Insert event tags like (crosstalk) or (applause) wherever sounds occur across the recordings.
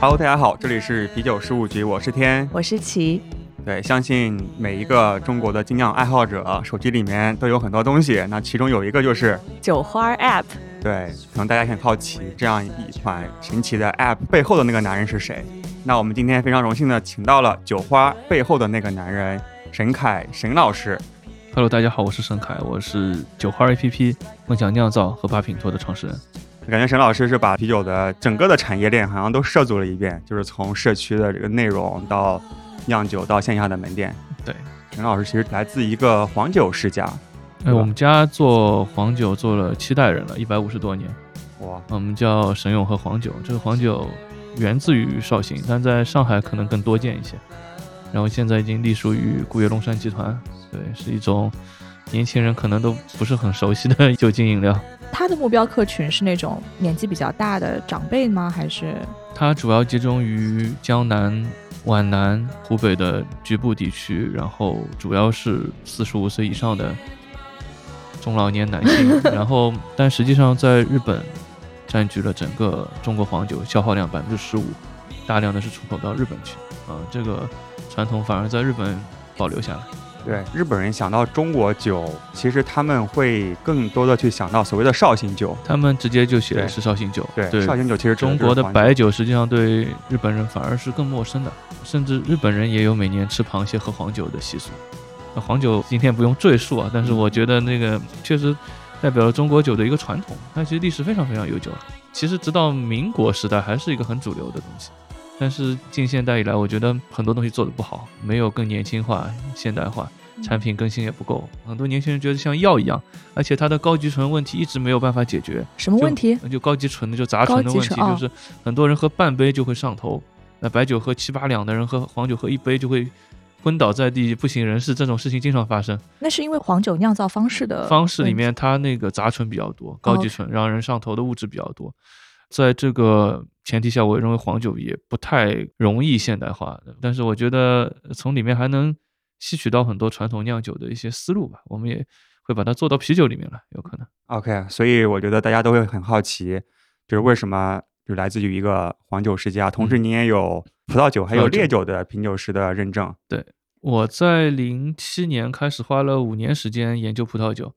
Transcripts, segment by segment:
Hello，大家好，这里是啤酒事务局，我是天，我是齐。对，相信每一个中国的精酿爱好者手机里面都有很多东西，那其中有一个就是酒花 App。对，可能大家很好奇，这样一款神奇的 App 背后的那个男人是谁？那我们今天非常荣幸的请到了酒花背后的那个男人沈凯沈老师。Hello，大家好，我是沈凯，我是酒花 APP 梦想酿造和八品托的创始人。感觉沈老师是把啤酒的整个的产业链好像都涉足了一遍，就是从社区的这个内容到酿酒到线下的门店。对，陈老师其实来自一个黄酒世家。哎，我们家做黄酒做了七代人了，一百五十多年。哇，我们叫沈永和黄酒，这个黄酒源自于绍兴，但在上海可能更多见一些。然后现在已经隶属于古越龙山集团，对，是一种年轻人可能都不是很熟悉的酒精饮料。他的目标客群是那种年纪比较大的长辈吗？还是？它主要集中于江南、皖南、湖北的局部地区，然后主要是四十五岁以上的中老年男性。(laughs) 然后，但实际上在日本占据了整个中国黄酒消耗量百分之十五，大量的是出口到日本去。啊，这个传统反而在日本保留下来。对日本人想到中国酒，其实他们会更多的去想到所谓的绍兴酒，他们直接就写的是绍兴酒。对，绍兴酒其实中国的白酒实际上对日本人反而是更陌生的，甚至日本人也有每年吃螃蟹喝黄酒的习俗。那黄酒今天不用赘述啊，但是我觉得那个确实代表了中国酒的一个传统，它其实历史非常非常悠久了。其实直到民国时代还是一个很主流的东西。但是近现代以来，我觉得很多东西做的不好，没有更年轻化、现代化，产品更新也不够。很多年轻人觉得像药一样，而且它的高级醇问题一直没有办法解决。什么问题？就高级醇的就杂醇的问题，就是很多人喝半杯就会上头。那白酒喝七八两的人喝黄酒喝一杯就会昏倒在地、不省人事，这种事情经常发生。那是因为黄酒酿造方式的方式里面，它那个杂醇比较多，高级醇让人上头的物质比较多。在这个前提下，我认为黄酒也不太容易现代化，但是我觉得从里面还能吸取到很多传统酿酒的一些思路吧。我们也会把它做到啤酒里面来，有可能。OK，所以我觉得大家都会很好奇，就是为什么就来自于一个黄酒世家，同时你也有葡萄酒还有烈酒的品酒师的认证。对，我在零七年开始花了五年时间研究葡萄酒。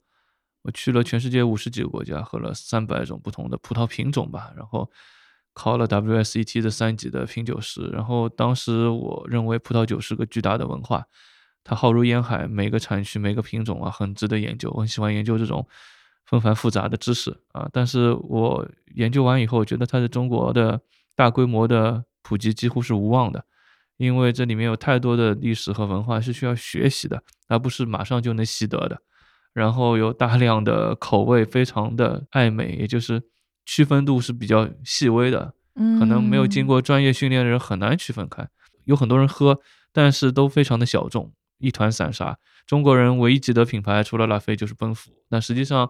我去了全世界五十几个国家，喝了三百种不同的葡萄品种吧，然后考了 WSET 的三级的品酒师。然后当时我认为葡萄酒是个巨大的文化，它浩如烟海，每个产区、每个品种啊，很值得研究。我很喜欢研究这种纷繁复杂的知识啊。但是我研究完以后，觉得它在中国的大规模的普及几乎是无望的，因为这里面有太多的历史和文化是需要学习的，而不是马上就能习得的。然后有大量的口味非常的暧昧，也就是区分度是比较细微的，可能没有经过专业训练的人很难区分开。有很多人喝，但是都非常的小众，一团散沙。中国人唯一记得品牌除了拉菲就是奔富，但实际上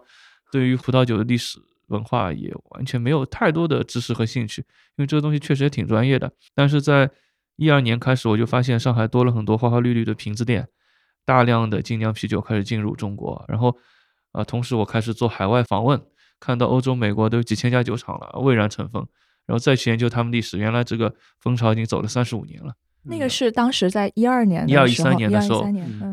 对于葡萄酒的历史文化也完全没有太多的知识和兴趣，因为这个东西确实也挺专业的。但是在一二年开始，我就发现上海多了很多花花绿绿的瓶子店。大量的精酿啤酒开始进入中国，然后，啊，同时我开始做海外访问，看到欧洲、美国都有几千家酒厂了，蔚然成风，然后再去研究他们历史，原来这个风潮已经走了三十五年了。那个是当时在一二年、一二一三年的时候，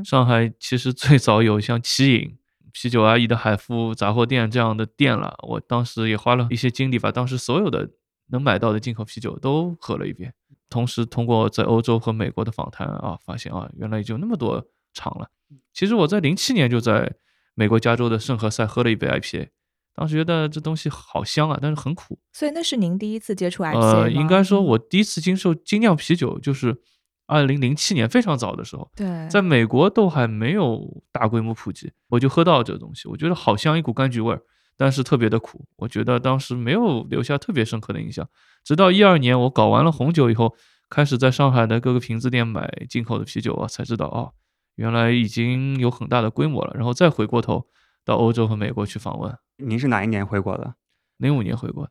上海其实最早有像奇饮、啤酒阿姨的海富杂货店这样的店了。我当时也花了一些精力，把当时所有的能买到的进口啤酒都喝了一遍，同时通过在欧洲和美国的访谈啊，发现啊，原来已经那么多。长了，其实我在零七年就在美国加州的圣何塞喝了一杯 IPA，当时觉得这东西好香啊，但是很苦。所以那是您第一次接触 IPA 呃，应该说我第一次经受精酿啤酒就是二零零七年，非常早的时候。对，在美国都还没有大规模普及，我就喝到这个东西，我觉得好香，一股柑橘味儿，但是特别的苦。我觉得当时没有留下特别深刻的印象。直到一二年我搞完了红酒以后，开始在上海的各个瓶子店买进口的啤酒啊，才知道哦。原来已经有很大的规模了，然后再回过头到欧洲和美国去访问。您是哪一年回国的？零五年回国，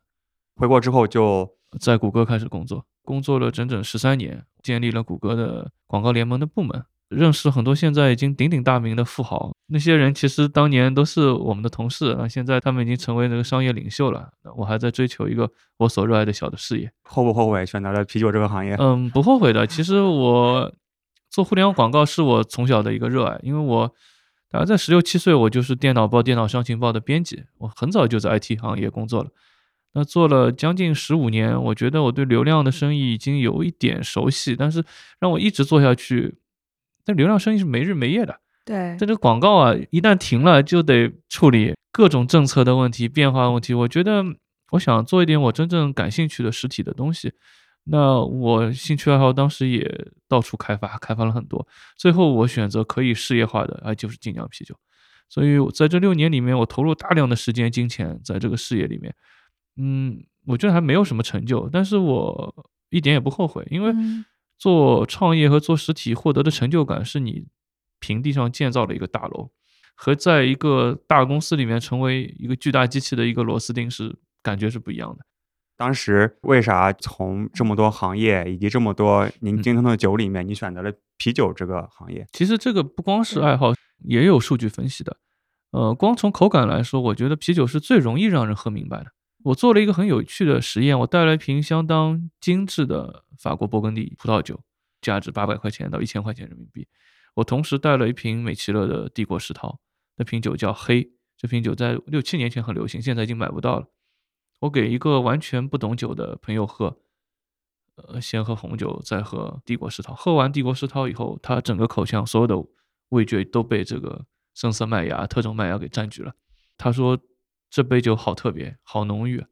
回国之后就在谷歌开始工作，工作了整整十三年，建立了谷歌的广告联盟的部门。认识很多现在已经鼎鼎大名的富豪，那些人其实当年都是我们的同事那，现在他们已经成为那个商业领袖了。我还在追求一个我所热爱的小的事业，后不后悔选择了啤酒这个行业？嗯，不后悔的。其实我做互联网广告是我从小的一个热爱，因为我大概在十六七岁，我就是电脑报、电脑商情报的编辑，我很早就在 IT 行业工作了。那做了将近十五年，我觉得我对流量的生意已经有一点熟悉，但是让我一直做下去。但流量生意是没日没夜的，对，但这个广告啊，一旦停了，就得处理各种政策的问题、变化问题。我觉得，我想做一点我真正感兴趣的实体的东西。那我兴趣爱好当时也到处开发，开发了很多。最后我选择可以事业化的，啊，就是精酿啤酒。所以在这六年里面，我投入大量的时间、金钱在这个事业里面。嗯，我觉得还没有什么成就，但是我一点也不后悔，因为。做创业和做实体获得的成就感，是你平地上建造了一个大楼，和在一个大公司里面成为一个巨大机器的一个螺丝钉是感觉是不一样的。当时为啥从这么多行业以及这么多您精通的酒里面，你选择了啤酒这个行业？其实这个不光是爱好，也有数据分析的。呃，光从口感来说，我觉得啤酒是最容易让人喝明白的。我做了一个很有趣的实验，我带了一瓶相当精致的法国勃艮第葡萄酒，价值八百块钱到一千块钱人民币。我同时带了一瓶美其乐的帝国石涛，那瓶酒叫黑，这瓶酒在六七年前很流行，现在已经买不到了。我给一个完全不懂酒的朋友喝，呃，先喝红酒，再喝帝国世涛。喝完帝国世涛以后，他整个口腔所有的味觉都被这个深色麦芽、特种麦芽给占据了。他说。这杯酒好特别，好浓郁。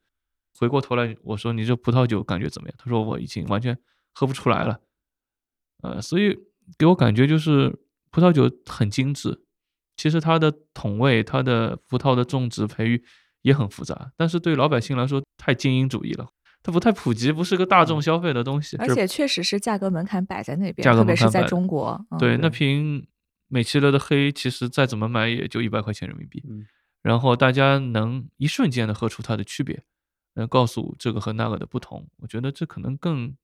回过头来，我说：“你这葡萄酒感觉怎么样？”他说：“我已经完全喝不出来了。”呃，所以给我感觉就是葡萄酒很精致。其实它的桶位、它的葡萄的种植培育也很复杂，但是对老百姓来说太精英主义了，它不太普及，不是个大众消费的东西。而且确实是价格门槛摆在那边，价格门槛在中国。对，那瓶美其乐的黑，其实再怎么买也就一百块钱人民币。然后大家能一瞬间的喝出它的区别，能告诉这个和那个的不同，我觉得这可能更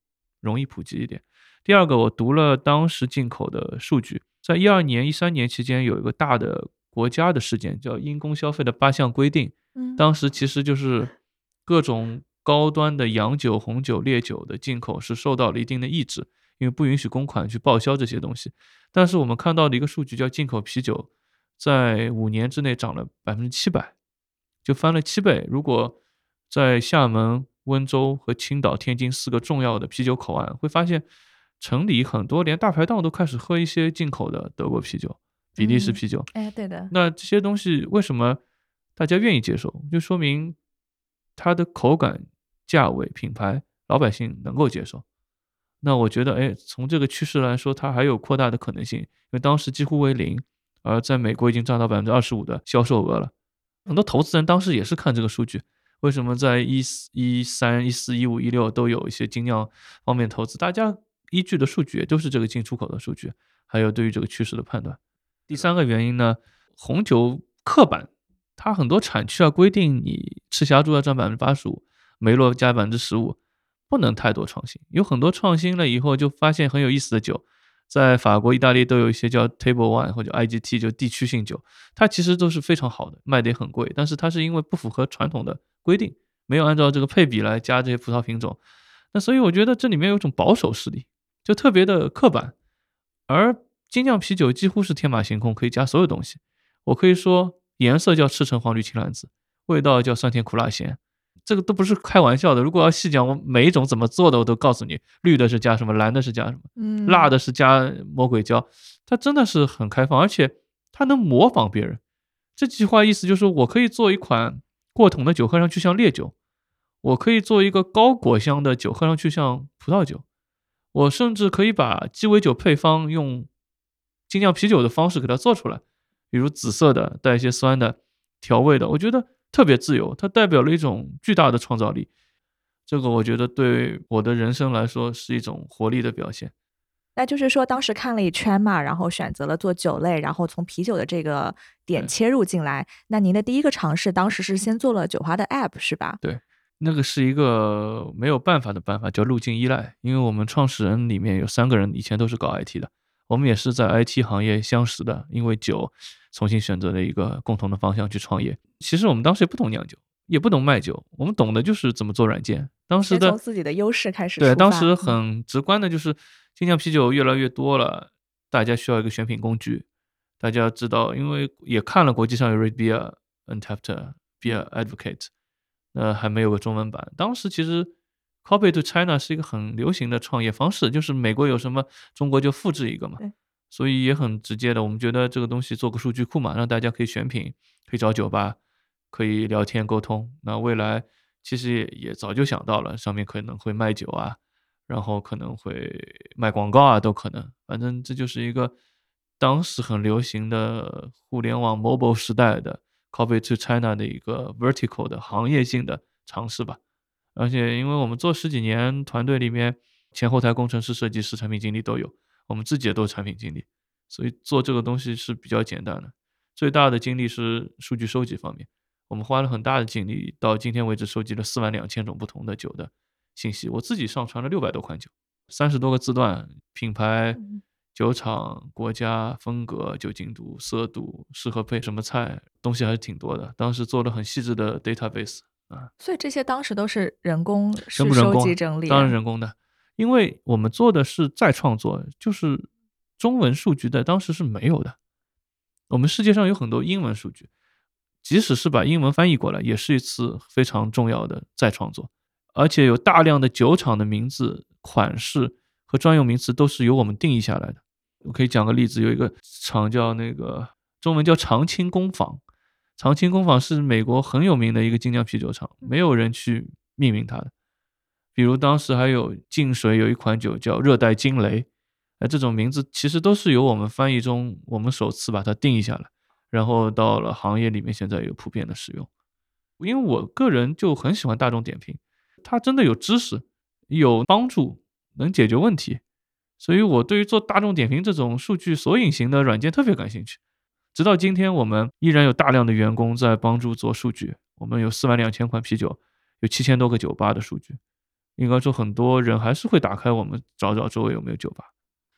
容易普及一点。第二个，我读了当时进口的数据，在一二年、一三年期间，有一个大的国家的事件，叫因公消费的八项规定。嗯，当时其实就是各种高端的洋酒、红酒、烈酒的进口是受到了一定的抑制，因为不允许公款去报销这些东西。但是我们看到的一个数据叫进口啤酒。在五年之内涨了百分之七百，就翻了七倍。如果在厦门、温州和青岛、天津四个重要的啤酒口岸，会发现城里很多连大排档都开始喝一些进口的德国啤酒、比利时啤酒。哎，对的。那这些东西为什么大家愿意接受？就说明它的口感、价位、品牌，老百姓能够接受。那我觉得，哎，从这个趋势来说，它还有扩大的可能性，因为当时几乎为零。而在美国已经占到百分之二十五的销售额了，很多投资人当时也是看这个数据。为什么在一四一三一四一五一六都有一些精酿方面投资？大家依据的数据也都是这个进出口的数据，还有对于这个趋势的判断。第三个原因呢，红酒刻板，它很多产区啊规定你赤霞珠要占百分之八十五，梅洛加百分之十五，不能太多创新。有很多创新了以后，就发现很有意思的酒。在法国、意大利都有一些叫 Table One 或者 IGT，就地区性酒，它其实都是非常好的，卖的也很贵。但是它是因为不符合传统的规定，没有按照这个配比来加这些葡萄品种，那所以我觉得这里面有种保守势力，就特别的刻板。而精酿啤酒几乎是天马行空，可以加所有东西。我可以说颜色叫赤橙黄绿青蓝紫，味道叫酸甜苦辣咸。这个都不是开玩笑的。如果要细讲，我每一种怎么做的，我都告诉你。绿的是加什么，蓝的是加什么，嗯，辣的是加魔鬼椒。它真的是很开放，而且它能模仿别人。这句话意思就是，我可以做一款过桶的酒，喝上去像烈酒；我可以做一个高果香的酒，喝上去像葡萄酒。我甚至可以把鸡尾酒配方用精酿啤酒的方式给它做出来，比如紫色的，带一些酸的调味的。我觉得。特别自由，它代表了一种巨大的创造力。这个我觉得对我的人生来说是一种活力的表现。那就是说，当时看了一圈嘛，然后选择了做酒类，然后从啤酒的这个点切入进来。那您的第一个尝试，当时是先做了酒花的 app 是吧？对，那个是一个没有办法的办法，叫路径依赖。因为我们创始人里面有三个人以前都是搞 IT 的，我们也是在 IT 行业相识的，因为酒重新选择了一个共同的方向去创业。其实我们当时也不懂酿酒，也不懂卖酒，我们懂的就是怎么做软件。当时的从自己的优势开始对，当时嗯很直观的就是精酿啤酒越来越多了，大家需要一个选品工具。大家知道，因为也看了国际上有 Red Beer、Untapped、Beer Advocate，呃，还没有个中文版。当时其实 Copy to China 是一个很流行的创业方式，就是美国有什么，中国就复制一个嘛对。所以也很直接的，我们觉得这个东西做个数据库嘛，让大家可以选品，可以找酒吧，可以聊天沟通。那未来其实也也早就想到了，上面可能会卖酒啊，然后可能会卖广告啊，都可能。反正这就是一个当时很流行的互联网 mobile 时代的 copy to China 的一个 vertical 的行业性的尝试吧。而且因为我们做十几年，团队里面前后台工程师、设计师、产品经理都有，我们自己也都是产品经理，所以做这个东西是比较简单的。最大的精力是数据收集方面，我们花了很大的精力，到今天为止收集了四万两千种不同的酒的信息。我自己上传了六百多款酒，三十多个字段，品牌嗯、酒厂、国家、风格、酒精度、色度，适合配什么菜，东西还是挺多的。当时做了很细致的 database 啊，所以这些当时都是人工是收集整理，当然人工的，因为我们做的是再创作，就是中文数据在当时是没有的。我们世界上有很多英文数据，即使是把英文翻译过来，也是一次非常重要的再创作，而且有大量的酒厂的名字、款式和专用名词都是由我们定义下来的。我可以讲个例子，有一个厂叫那个中文叫长青工坊，长青工坊是美国很有名的一个精酿啤酒厂，没有人去命名它的。比如当时还有净水有一款酒叫热带惊雷，那这种名字其实都是由我们翻译中我们首次把它定义下来，然后到了行业里面现在有普遍的使用。因为我个人就很喜欢大众点评，它真的有知识、有帮助，能解决问题，所以我对于做大众点评这种数据索引型的软件特别感兴趣。直到今天，我们依然有大量的员工在帮助做数据。我们有四万两千款啤酒，有七千多个酒吧的数据。应该说，很多人还是会打开我们找找周围有没有酒吧。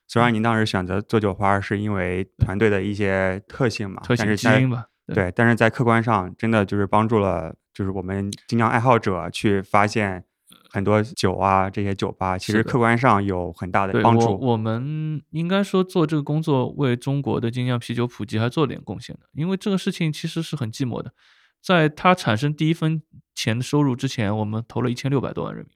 虽然您当时选择做酒花是因为团队的一些特性嘛，特性基因吧，对，但是在客观上真的就是帮助了，就是我们精酿爱好者去发现很多酒啊这些酒吧，其实客观上有很大的帮助。我我们应该说做这个工作为中国的精酿啤酒普及还做了点贡献的，因为这个事情其实是很寂寞的。在它产生第一分钱的收入之前，我们投了一千六百多万人民币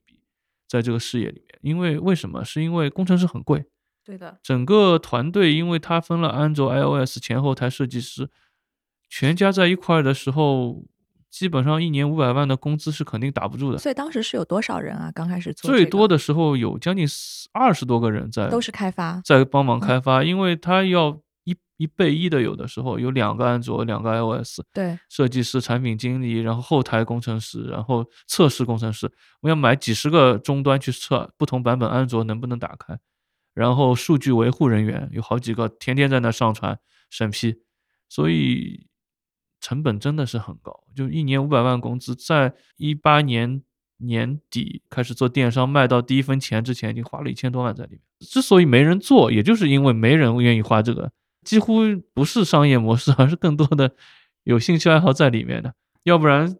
在这个事业里面。因为为什么？是因为工程师很贵，对的，整个团队因为他分了安卓、iOS 前后台设计师，全加在一块儿的时候，基本上一年五百万的工资是肯定打不住的。所以当时是有多少人啊？刚开始做最这个多的时候有将近二十多个人在都是开发，在帮忙嗯开发，因为他要一一备一的，有的时候有两个安卓，两个 iOS，对，设计师、产品经理，然后后台工程师，然后测试工程师，我要买几十个终端去测不同版本安卓能不能打开，然后数据维护人员有好几个，天天在那上传审批，所以成本真的是很高，就一年五百万工资，在一八年年底开始做电商，卖到第一分钱之前，已经花了一千多万在里面。之所以没人做，也就是因为没人愿意花这个，几乎不是商业模式，而是更多的有兴趣爱好在里面的。要不然，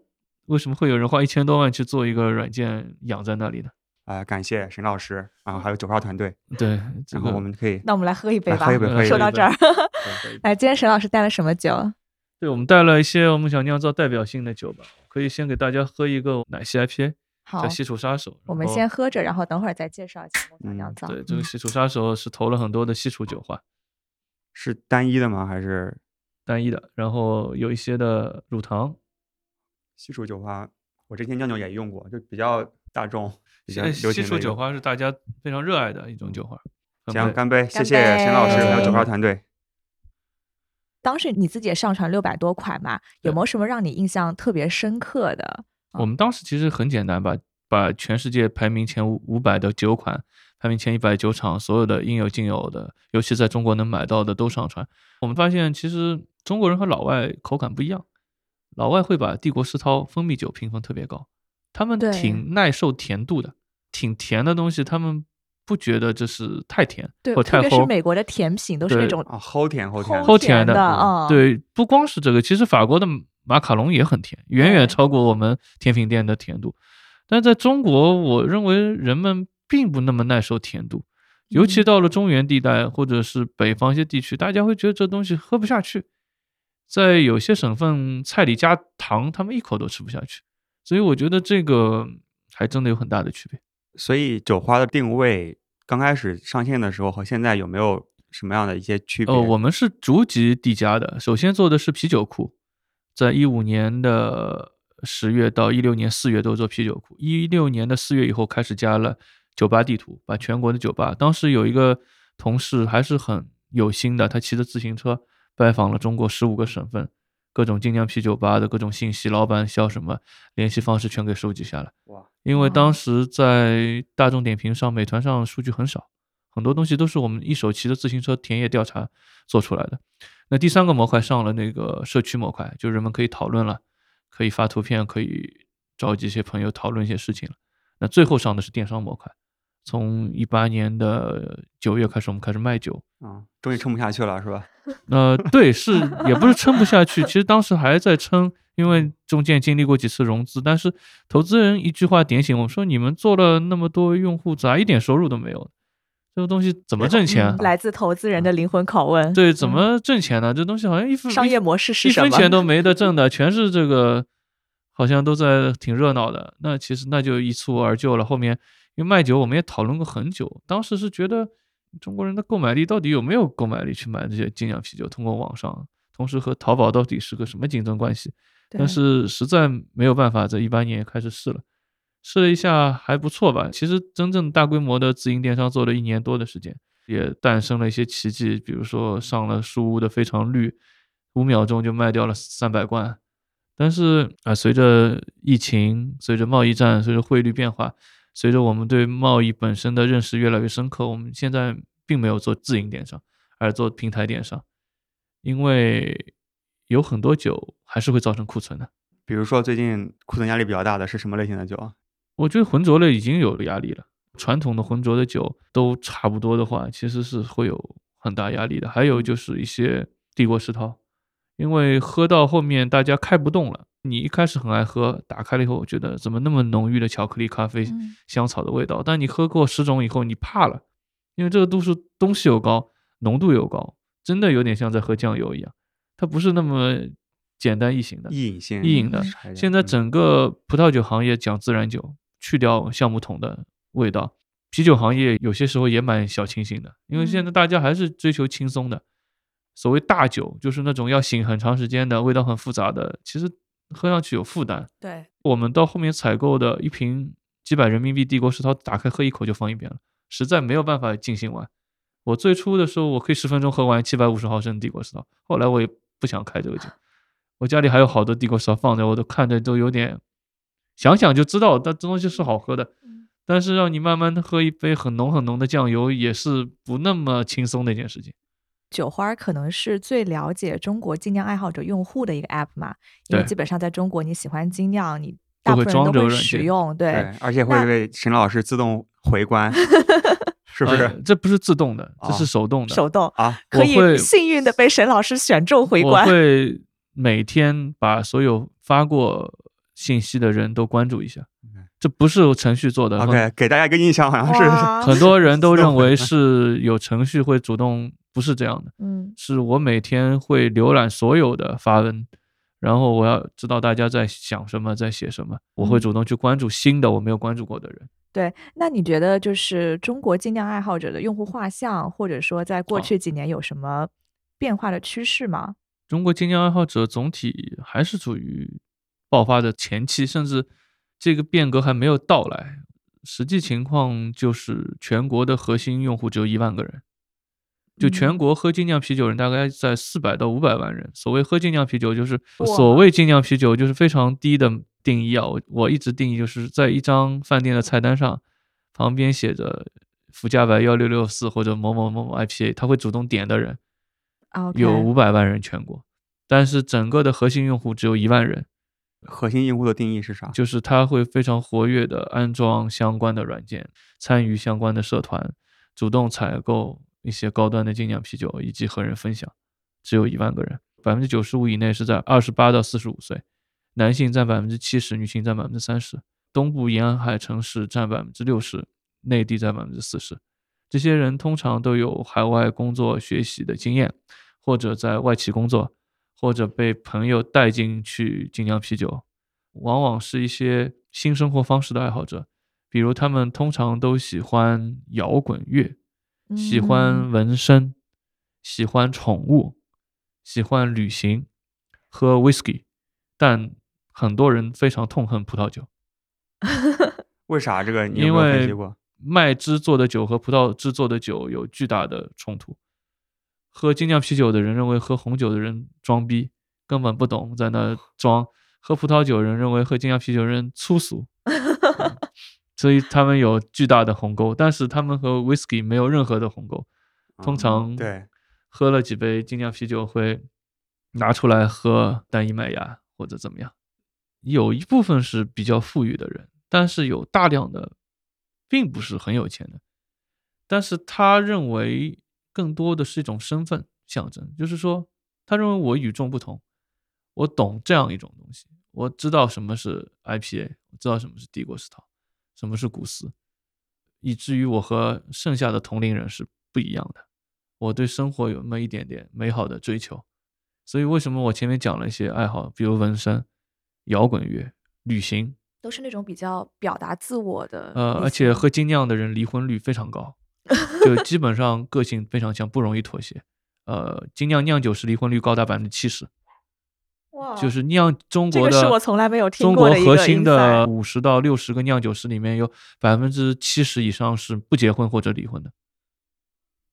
为什么会有人花一千多万去做一个软件养在那里呢？啊、感谢沈老师，然后还有酒号团队，对，(laughs) 这然后我们可以那我们来喝一杯吧。喝一杯，喝一杯说到这儿，(laughs) 来，今天沈老师带了什么酒？对，我们带了一些我们想酿造代表性的酒吧，可以先给大家喝一个奶昔 IPA，好叫，西楚杀手。我们先喝着，然后等会儿再介绍一下梦想嗯酿造。对这个嗯西楚杀手是投了很多的西楚酒花，是单一的吗？还是单一的，然后有一些的乳糖。西楚酒花？我之前酿酒也用过，就比较大众，比较现在流行的一个西楚酒花是大家非常热爱的一种酒花。行，干杯！谢谢沈老师还有酒花团队。当时你自己也上传六百多款嘛，有没有什么让你印象特别深刻的？我们当时其实很简单，吧把全世界排名前五五百的酒款排名前一百酒厂，所有的应有尽有的，尤其在中国能买到的都上传。我们发现，其实中国人和老外口感不一样，老外会把帝国世涛蜂蜜酒评分特别高，他们挺耐受甜度的，挺甜的东西，他们不觉得这是太甜对，或太齁。特别是美国的甜品都是那对种啊，齁甜齁甜，齁甜的的啊，，对，不光是这个，其实法国的马卡龙也很甜，远远超过我们甜品店的甜度。但在中国，我认为人们并不那么耐受甜度，尤其嗯到了中原地带或者是北方一些地区，大家会觉得这东西喝不下去。在有些省份，菜里加糖，他们一口都吃不下去。所以我觉得这个还真的有很大的区别。所以酒花的定位刚开始上线的时候和现在有没有什么样的一些区别？呃，我们是逐级递加的。首先做的是啤酒库，在一五年的十月到一六年四月都做啤酒库，一六年的四月以后开始加了酒吧地图，把全国的酒吧。当时有一个同事还是很有心的，他骑着自行车拜访了中国十五个省份，各种精酿啤酒吧的各种信息，老板叫什么，联系方式全给收集下来。哇，因为当时在大众点评上、美团上数据很少，很多东西都是我们一手骑着自行车田野调查做出来的。那第三个模块上了那个社区模块，就人们可以讨论了，可以发图片，可以召集一些朋友讨论一些事情了。那最后上的是电商模块，从一八年的九月开始，我们开始卖酒。啊，终于撑不下去了是吧？(laughs) 呃，对，是也不是撑不下去，其实当时还在撑，因为中间经历过几次融资，但是投资人一句话点醒我们说：你们做了那么多用户，咋一点收入都没有？这个东西怎么挣钱嗯？来自投资人的灵魂拷问。对，怎嗯么挣钱呢？这东西好像一分商业模式是一什么？分钱都 (laughs) 没得挣的，全是这个，好像都在挺热闹的。那其实那就一蹴而就了。后面因为卖酒，我们也讨论过很久，当时是觉得中国人的购买力到底有没有购买力去买这些精酿啤酒？通过网上，同时和淘宝到底是个什么竞争关系？但是实在没有办法，在一八年也开始试了，试了一下还不错吧。其实真正大规模的自营电商做了一年多的时间，也诞生了一些奇迹，比如说上了书屋的非常绿，五秒钟就卖掉了三百罐。但是啊、随着疫情，随着贸易战，随着汇率变化，随着我们对贸易本身的认识越来越深刻，我们现在并没有做自营电商，而做平台电商，因为有很多酒还是会造成库存的。比如说最近库存压力比较大的是什么类型的酒啊？我觉得浑浊类已经有压力了，传统的浑浊的酒都差不多的话，其实是会有很大压力的。还有就是一些帝国世涛，因为喝到后面大家开不动了。你一开始很爱喝，打开了以后，我觉得怎么那么浓郁的巧克力、咖啡、嗯香草的味道？但你喝过十种以后，你怕了，因为这个度数东西又高，浓度又高，真的有点像在喝酱油一样，它不是那么简单易行的。易饮性，易饮的现在嗯整个葡萄酒行业讲自然酒，去掉橡木桶的味道，啤酒行业有些时候也蛮小清新的，因为现在大家还是追求轻松的。所谓大酒，就是那种要醒很长时间的，味道很复杂的，其实喝上去有负担。对，我们到后面采购的一瓶几百人民币帝国世涛，打开喝一口就放一边了，实在没有办法尽兴完。我最初的时候，我可以十分钟喝完七百五十毫升帝国世涛，后来我也不想开这个酒。我家里还有好多帝国世涛放着，我都看着都有点，想想就知道，但这东西是好喝的。嗯但是让你慢慢的喝一杯很浓很浓的酱油，也是不那么轻松的一件事情。酒花可能是最了解中国精酿爱好者用户的一个 app 嘛，因为基本上在中国，你喜欢精酿，你都会大部分人都会使用，对，对，而且会那为沈老师自动回关，(laughs) 是不呃是？这不是自动的，这哦是手动的。手动啊，可我会以幸运的被沈老师选中回我关。会 (laughs) 每天把所有发过信息的人都关注一下 (laughs) 这不是程序做的。很 OK，给大家一个印象，好像是 (laughs) 很多人都认为是有程序会主动，不是这样的，嗯是我每天会浏览所有的发文，然后我要知道大家在想什么，在写什么，我会嗯主动去关注新的我没有关注过的人。对，那你觉得就是中国精酿爱好者的用户画像，或者说在过哦去几年有什么变化的趋势吗？中国精酿爱好者总体还是处于爆发的前期，甚至这个变革还没有到来。实际情况就是全国的核心用户只有一万个人，就全嗯国喝精酿啤酒人大概在四百到五百万人。所谓喝精酿啤酒，就是所谓精酿啤酒就是非常低的定义啊。我我一直定义就是在一张饭店的菜单上，旁边写着福加白幺六六四或者某某某某 IPA，他会主动点的人有五百万人全国，但是整个的核心用户只有一万人，核心用户的定义是啥？就是他会非常活跃的安装相关的软件，参与相关的社团，主动采购一些高端的精酿啤酒，以及和人分享，只有一万个人，百分之九十五以内是在二十八到四十五岁，男性占百分之七十，女性占百分之三十，东部沿海城市占百分之六十，内地占百分之四十。这些人通常都有海外工作学习的经验，或者在外企工作，或者被朋友带进去精酿啤酒，往往是一些新生活方式的爱好者，比如他们通常都喜欢摇滚乐，喜欢嗯纹身，喜欢宠物，喜欢旅行，喝 whisky，但很多人非常痛恨葡萄酒，(laughs) 为啥这个你有因没有分为析过？麦汁做的酒和葡萄汁做的酒有巨大的冲突。喝精酿啤酒的人认为喝红酒的人装逼，根本不懂，在那装；喝葡萄酒的人认为喝精酿啤酒的人粗俗，(laughs) 嗯所以他们有巨大的鸿沟。但是他们和 whisky 没有任何的鸿沟，通嗯常对，喝了几杯精酿啤酒会拿出来喝单一麦芽或者怎么样。有一部分是比较富裕的人，但是有大量的并不是很有钱的，但是他认为更多的是一种身份象征，就是说他认为我与众不同，我懂这样一种东西，我知道什么是 IPA，我知道什么是帝国石涛，什么是古斯，以至于我和剩下的同龄人是不一样的。我对生活有那么一点点美好的追求，所以为什么我前面讲了一些爱好，比如纹身、摇滚乐、旅行，都是那种比较表达自我的，呃，而且喝精酿的人离婚率非常高，就基本上个性非常强，不容易妥协。呃，精酿酿酒师离婚率高达百分之七十，哇就是酿中国的这个是我从来没有听中过的一个国核心的五十到六十个酿酒师里面，有百分之七十以上是不结婚或者离婚的。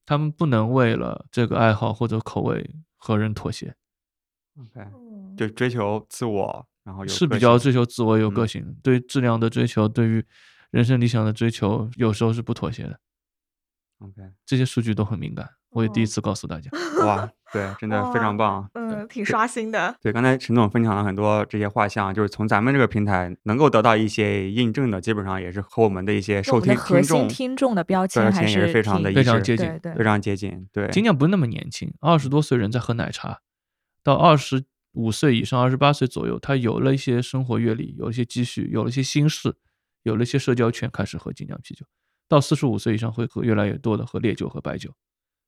他们不能为了这个爱好或者口味和人妥协，OK，嗯就追求自我，然后有是比较追求自我、有个嗯性，对质量的追求，对于人生理想的追求，有时候是不妥协的。OK，这些数据都很敏感，我也第一哦次告诉大家。(laughs) 哇，对，真的非常棒。嗯，挺刷新的。对，刚才陈总分享了很多这些画像，就是从咱们这个平台能够得到一些印证的，基本上也是和我们的一些跟收听听众心听众的标标签也是非常的非常的一致接近对对非常接近。对，精酿不是那么年轻，二十多岁人在喝奶茶，到二十五岁以上，二十八岁左右，他有了一些生活阅历，有了一些积蓄，有了一些心事，有了一些社交圈，开始喝精酿啤酒。到四十五岁以上，会喝越来越多的喝烈酒和白酒，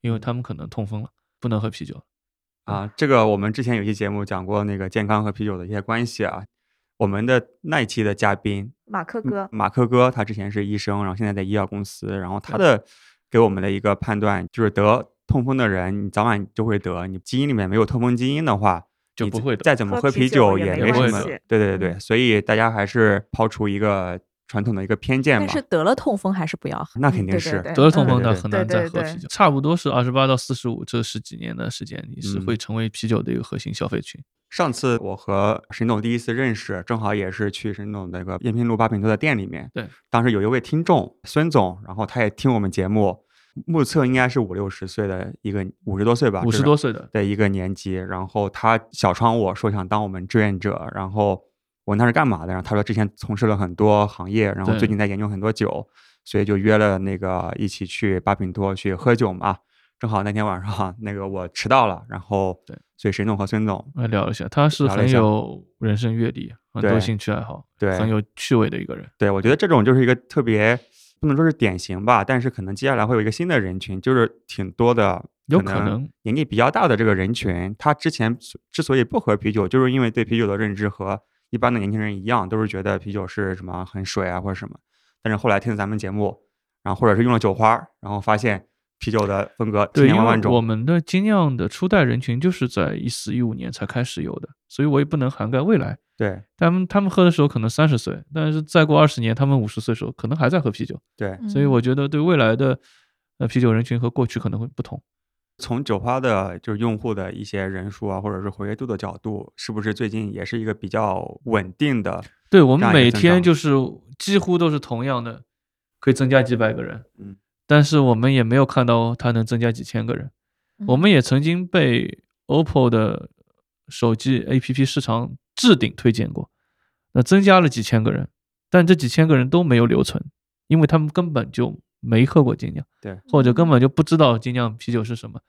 因为他们可能痛风了，不能喝啤酒。啊，这个我们之前有期节目讲过那个健康和啤酒的一些关系啊。我们的那一期的嘉宾嗯马克哥，马克哥，他之前是医生，然后现在在医药公司，然后他的给我们的一个判断就是得痛风的人，你早晚就会得，你基因里面没有痛风基因的话，就不会得再怎么喝喝啤啤酒也也没什么。对对对对，嗯所以大家还是抛出一个传统的一个偏见吧但是。得了痛风还是不要喝。那嗯肯定是对对对得了痛嗯风的很难再对对对喝啤酒，差不多是二十八到四十五这十几年的时间，你是嗯会成为啤酒的一个核心消费群。上次我和沈总第一次认识，正好也是去沈总那个燕平路八品多的店里面。对，当时有一位听众孙总，然后他也听我们节目，目测应该是五六十岁的一个五十多岁吧，五十多岁的，的一个年纪，然后他小窗我说想当我们志愿者，然后我问他是干嘛的，然后他说之前从事了很多行业，然后最近在研究很多酒，所以就约了那个一起去巴品多去喝酒嘛。正好那天晚上那个我迟到了，然后对，所以沈总和孙总来聊一下，他是很有人生阅历，很多兴趣爱好，对很有趣味的一个人。对我觉得这种就是一个特别不能说是典型吧，但是可能接下来会有一个新的人群，就是挺多的。有可可能年纪比较大的这个人群，他之前之所以不喝啤酒，就是因为对啤酒的认知和一般的年轻人一样，都是觉得啤酒是什么很水啊或者什么。但是后来听了咱们节目，然后或者是用了酒花儿，然后发现啤酒的风格千对，因为千万万种。我们的精酿的初代人群就是在一四一五年才开始有的，所以我也不能涵盖未来。对他们他们喝的时候可能三十岁，但是再过二十年，他们五十岁的时候可能还在喝啤酒，对，所以我嗯觉得对未来的呃啤酒人群和过去可能会不同。从酒花的就是用户的一些人数啊，或者是活跃度的角度，是不是最近也是一个比较稳定的？对我们每天就是几乎都是同样的，可以增加几百个人。嗯，但是我们也没有看到它能增加几千个人。我们也曾经被 OPPO 的手机 APP 市场置顶推荐过，那增加了几千个人，但这几千个人都没有留存，因为他们根本就没喝过精酿，对，或者根本就不知道精酿啤酒是什么，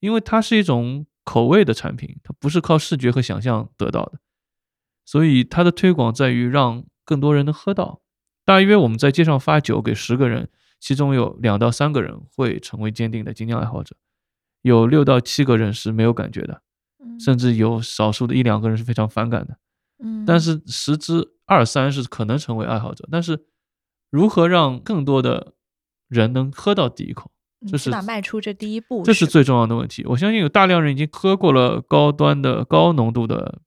因为它是一种口味的产品，它不是靠视觉和想象得到的，所以它的推广在于让更多人能喝到。大约我们在街上发酒给十个人，其中有两到三个人会成为坚定的精酿爱好者。有六到七个人是没有感觉的，甚至有少数的一两个人是非常反感的。嗯，但是十之二三是可能成为爱好者。但是如何让更多的人能喝到第一口，这是起码迈出这第一步，这是最重要的问题。我相信有大量人已经喝过了高端的高浓度的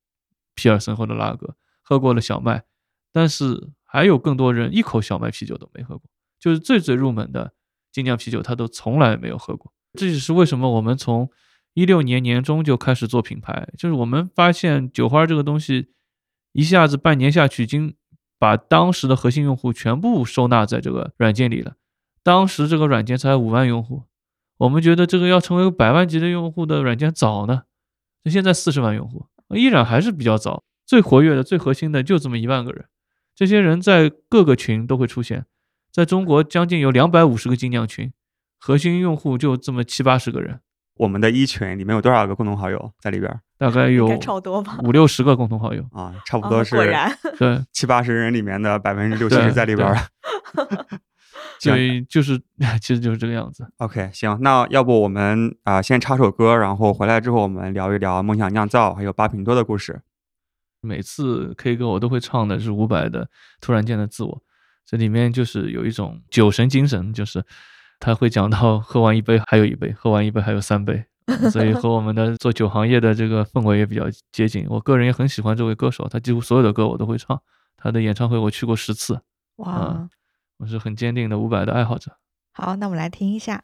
皮尔森或者拉格，喝过了小麦，但是还有更多人一口小麦啤酒都没喝过，就是最最入门的精酿啤酒，他都从来没有喝过。这也是为什么我们从一六年年中就开始做品牌，就是我们发现酒花这个东西，一下子半年下去，已经把当时的核心用户全部收纳在这个软件里了。当时这个软件才五万用户，我们觉得这个要成为百万级的用户的软件早呢。那现在四十万用户，依然还是比较早。最活跃的、最核心的就这么一万个人，这些人在各个群都会出现，在中国将近有两百五十个精酿群。核心用户就这么七八十个人，我们的一群里面有多少个共同好友在里边？大概有超多吧，五六十个共同好友啊，差不多是果然对七八十人里面的百分之六七十在里边。(laughs) 所以就是 (laughs) 其实就是这个样子。OK，行，那要不我们啊先插首歌，然后回来之后我们聊一聊梦想酿造还有八品多的故事。每次 K 歌我都会唱的是伍佰的《突然间的自我》，这里面就是有一种酒神精神，就是。他会讲到喝完一杯还有一杯，喝完一杯还有三杯，(laughs) 所以和我们的做酒行业的这个氛围也比较接近。我个人也很喜欢这位歌手，他几乎所有的歌我都会唱。他的演唱会我去过十次，哇，我是很坚定的伍佰的爱好者。好，那我们来听一下。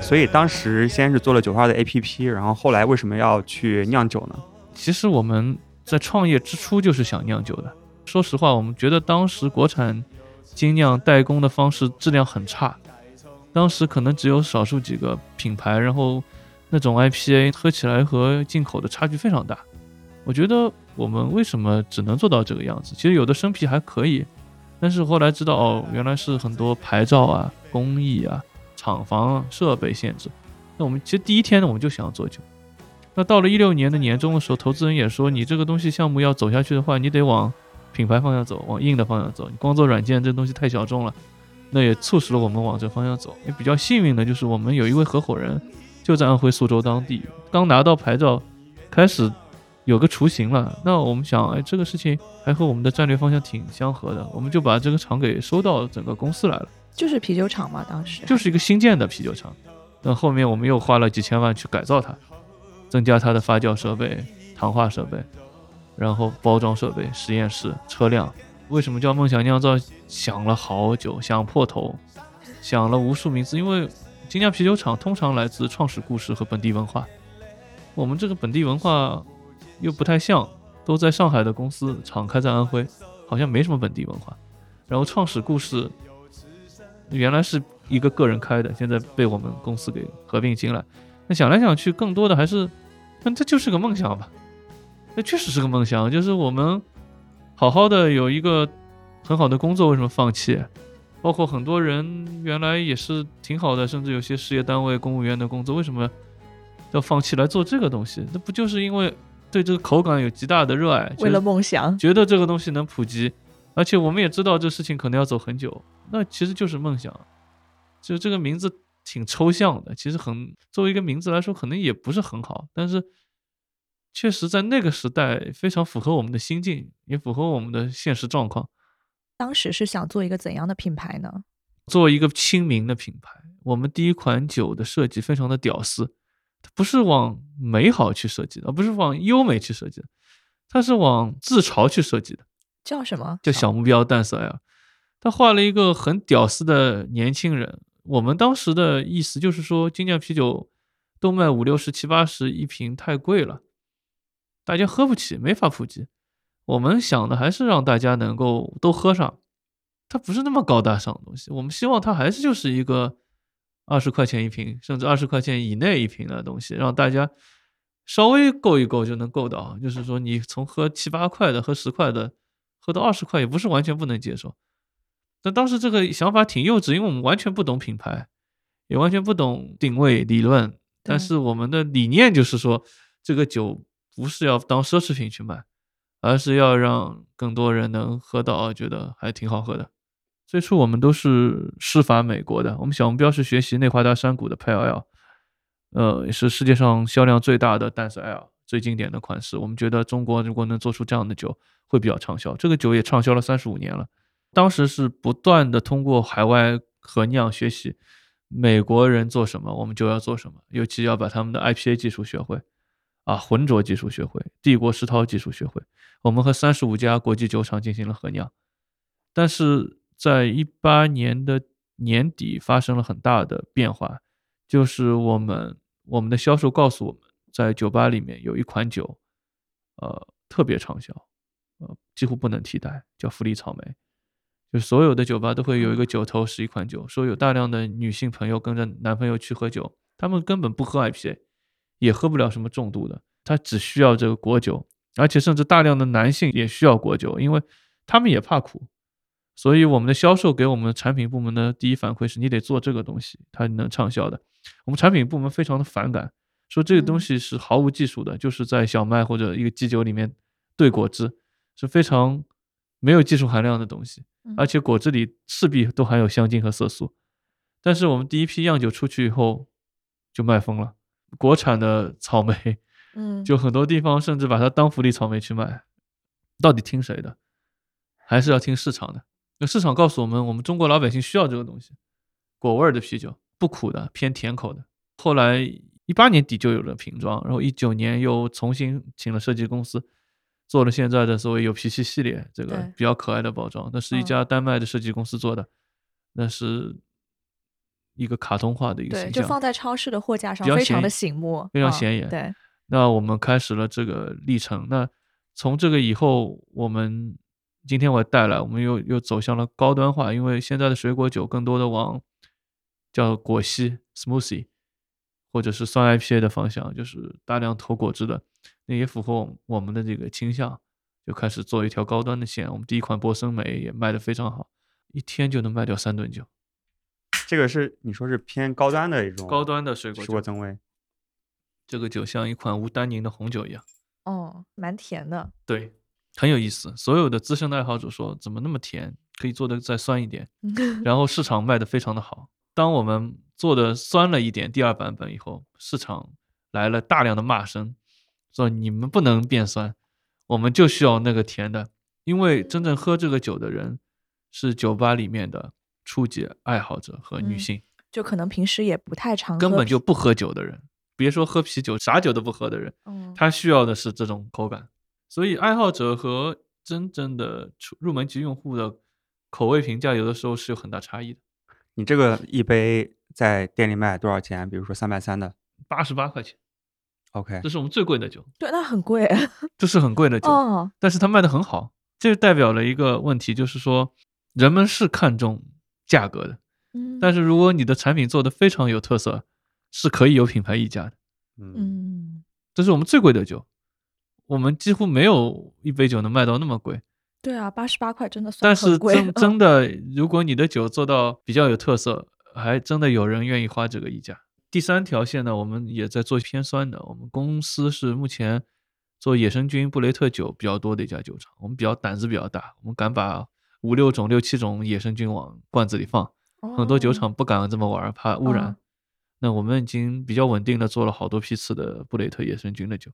所以当时先是做了酒花的 APP，然后后来为什么要去酿酒呢？其实我们在创业之初就是想酿酒的。说实话，我们觉得当时国产精酿代工的方式质量很差，当时可能只有少数几个品牌，然后那种 IPA 喝起来和进口的差距非常大。我觉得我们为什么只能做到这个样子？其实有的生啤还可以，但是后来知道哦，原来是很多牌照啊、工艺啊。厂房设备限制，那我们其实第一天呢，我们就想要做酒。那到了一六年的年终的时候，投资人也说，你这个东西项目要走下去的话，你得往品牌方向走，往硬的方向走。你光做软件这东西太小众了。那也促使了我们往这方向走。也比较幸运的就是我们有一位合伙人就在安徽宿州当地，刚拿到牌照，开始有个雏形了。那我们想，哎，这个事情还和我们的战略方向挺相合的，我们就把这个厂给收到整个公司来了。就是啤酒厂嘛，当时就是一个新建的啤酒厂，但后面我们又花了几千万去改造它，增加它的发酵设备、糖化设备，然后包装设备、实验室、车辆。为什么叫梦想酿造？想了好久，想破头，想了无数名字，因为精酿啤酒厂通常来自创始故事和本地文化，我们这个本地文化又不太像，都在上海的公司，厂开在安徽，好像没什么本地文化。然后创始故事原来是一个个人开的，现在被我们公司给合并进来。那想来想去，更多的还是，那这就是个梦想吧。那确实是个梦想，就是我们好好的有一个很好的工作，为什么放弃？包括很多人原来也是挺好的，甚至有些事业单位、公务员的工作，为什么要放弃来做这个东西？那不就是因为对这个口感有极大的热爱，为了梦想，觉得这个东西能普及，而且我们也知道这事情可能要走很久，那其实就是梦想。就这个名字挺抽象的，其实很作为一个名字来说，可能也不是很好，但是确实在那个时代非常符合我们的心境，也符合我们的现实状况。当时是想做一个怎样的品牌呢？做一个亲民的品牌。我们第一款酒的设计非常的屌丝，它不是往美好去设计的，而不是往优美去设计的，它是往自嘲去设计的。叫什么？叫小目标淡色 L。他画了一个很屌丝的年轻人。我们当时的意思就是说，精酿啤酒都卖五六十、七八十一瓶，太贵了，大家喝不起，没法普及。我们想的还是让大家能够都喝上，它不是那么高大上的东西。我们希望它还是就是一个二十块钱一瓶，甚至二十块钱以内一瓶的东西，让大家稍微够一够就能够到。就是说，你从喝七八块的、喝十块的，喝到二十块，也不是完全不能接受。但当时这个想法挺幼稚，因为我们完全不懂品牌，也完全不懂定位理论。但是我们的理念就是说，这个酒不是要当奢侈品去卖。而是要让更多人能喝到，觉得还挺好喝的。最初我们都是师法美国的，我们小目标是学习内华达山谷的 Pale Ale，呃，也是世界上销量最大的淡色 Ale，最经典的款式。我们觉得中国如果能做出这样的酒，会比较畅销。这个酒也畅销了三十五年了。当时是不断的通过海外和酿学习，美国人做什么，我们就要做什么，尤其要把他们的 IPA 技术学会。啊，浑浊技术学会，帝国石涛技术学会，我们和三十五家国际酒厂进行了合酿，但是在一八年的年底发生了很大的变化，就是我们我们的销售告诉我们在酒吧里面有一款酒，呃，特别畅销，呃，几乎不能替代，叫福利草莓，就所有的酒吧都会有一个酒头是一款酒，说有大量的女性朋友跟着男朋友去喝酒，他们根本不喝 IPA。也喝不了什么重度的，他只需要这个果酒，而且甚至大量的男性也需要果酒，因为他们也怕苦。所以我们的销售给我们产品部门的第一反馈是你得做这个东西，它能畅销的。我们产品部门非常的反感，说这个东西是毫无技术的，就是在小麦或者一个基酒里面兑果汁，是非常没有技术含量的东西，而且果汁里势必都含有香精和色素。但是我们第一批样酒出去以后就卖疯了。国产的草莓，嗯，就很多地方甚至把它当福利草莓去卖，到底听谁的？还是要听市场的？那市场告诉我们，我们中国老百姓需要这个东西，果味儿的啤酒，不苦的，偏甜口的。后来一八年底就有了瓶装，然后一九年又重新请了设计公司，做了现在的所谓有脾气系列，这个比较可爱的包装。那是一家丹麦的设计公司做的，那是。一个卡通化的一个形象，就放在超市的货架上，非常的醒目，非常显眼。对，那我们开始了这个历程。那从这个以后，我们今天我带来，我们又又走向了高端化，因为现在的水果酒更多的往叫果昔 （smoothie） 或者是酸 IPA 的方向，就是大量投果汁的，那也符合我们的这个倾向，就开始做一条高端的线。我们第一款波森美也卖的非常好，一天就能卖掉三吨酒。这个是你说是偏高端的一种高端的水果水果增味，这个酒像一款无单宁的红酒一样，哦，蛮甜的，对，很有意思。所有的资深的爱好者说，怎么那么甜？可以做的再酸一点。(laughs) 然后市场卖的非常的好。当我们做的酸了一点，第二版本以后，市场来了大量的骂声，说你们不能变酸，我们就需要那个甜的，因为真正喝这个酒的人是酒吧里面的。初级爱好者和女性，就可能平时也不太常，根本就不喝酒的人，别说喝啤酒，啥酒都不喝的人，嗯，他需要的是这种口感。所以，爱好者和真正的入门级用户的口味评价，有的时候是有很大差异的。你这个一杯在店里卖多少钱？比如说三百三的八十八块钱，，OK，这是我们最贵的酒，对，那很贵 (laughs) 这是很贵的酒，哦。但是它卖的很好，这代表了一个问题，就是说人们是看重价格的，嗯，但是如果你的产品做的非常有特色，是可以有品牌溢价的。嗯，嗯，这是我们最贵的酒，我们几乎没有一杯酒能卖到那么贵。对啊，八十八块真的算但是。真真 (laughs) 的，如果你的酒做到比较有特色，还真的有人愿意花这个溢价。第三条线呢，我们也在做偏酸的。我们公司是目前做野生菌、布雷特酒比较多的一家酒厂。我们比较胆子比较大，我们敢把五六种、六七种野生菌往罐子里放。很多酒哦厂不敢这么玩儿，怕污染。嗯那我们已经比较稳定的做了好多批次的布雷特野生菌的酒。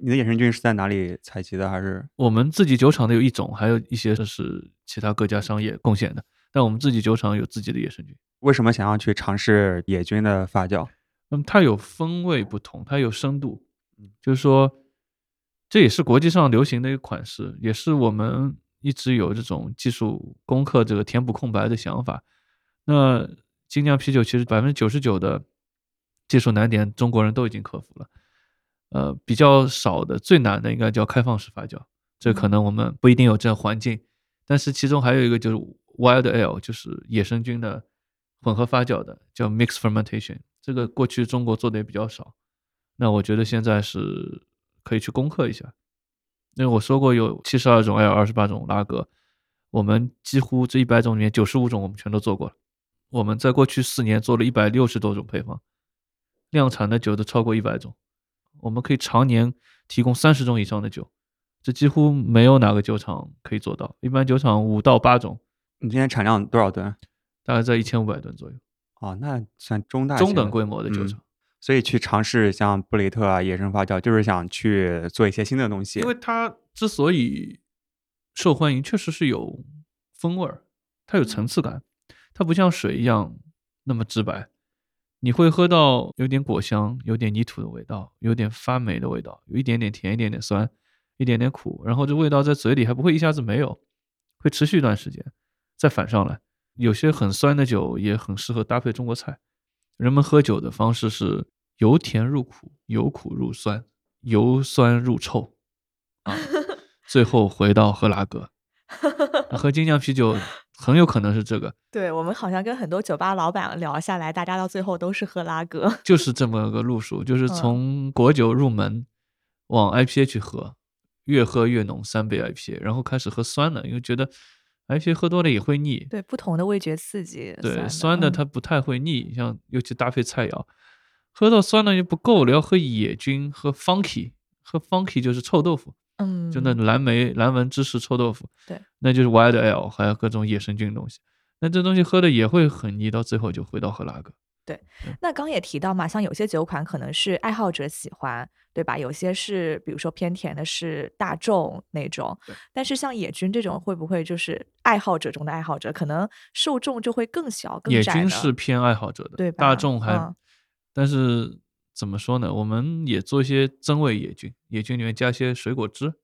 你的野生菌是在哪里采集的？还是我们自己酒厂的有一种，还有一些是其他各家商业贡献的。但我们自己酒厂有自己的野生菌。为什么想要去尝试野菌的发酵？那么它有风味不同，它有深度，就是说，这也是国际上流行的一个款式，也是我们一直有这种技术攻克这个填补空白的想法。那精酿啤酒其实百分之九十九的技术难点，中国人都已经克服了。呃，比较少的最难的应该叫开放式发酵，这可能我们不一定有这环境，但是其中还有一个就是 wild ale，就是野生菌的混合发酵的，叫 mix fermentation。这个过去中国做的也比较少，那我觉得现在是可以去攻克一下。因为我说过有七十二种 L 二十八种拉格，我们几乎这一百种里面九十五种我们全都做过了。我们在过去四年做了一百六十多种配方，量产的酒都超过一百种。我们可以常年提供三十种以上的酒，这几乎没有哪个酒厂可以做到。一般酒厂五到八种，你今天产量多少吨？大概在一千五百吨左右，哦，那算中大中等规模的酒嗯厂。所以去尝试像布雷特啊、野生发酵，就是想去做一些新的东西。因为它之所以受欢迎，确实是有风味儿，它有层次感，它不像水一样那么直白。你会喝到有点果香，有点泥土的味道，有点发霉的味道，有一点点甜，一点点酸，一点点苦，然后这味道在嘴里还不会一下子没有，会持续一段时间，再反上来。有些很酸的酒也很适合搭配中国菜。人们喝酒的方式是由甜入苦，由苦入酸，由酸入臭，啊，最后回到喝拉格。那喝精酿啤酒很有可能是这个，对我们好像跟很多酒吧老板聊下来，大家到最后都是喝拉格。就 (laughs) 是这么个路数，就是嗯从果酒入门，往 IPA 去喝，越喝越浓，三杯 IPA，然后开始喝酸的，因为觉得 IPA 喝多了也会腻，对不同的味觉刺激，对，酸嗯的它不太会腻，像尤其搭配菜肴，喝到酸的又不够了，要喝野菌，喝 funky，喝 funky 就是臭豆腐，嗯，就那种蓝莓、蓝纹芝士臭豆腐，对，那就是 wild ale，还有各种野生菌的东西，那这东西喝的也会很腻，到最后就回到喝拉格。对那刚也提到嘛，像有些酒款可能是爱好者喜欢，对吧？有些是比如说偏甜的，是大众那种对。但是像野菌这种，会不会就是爱好者中的爱好者，可能受众就会更小、更野窄野菌是偏爱好者的，对吧大众还，嗯但是怎么说呢？我们也做一些增味野菌，野菌里面加一些水果汁、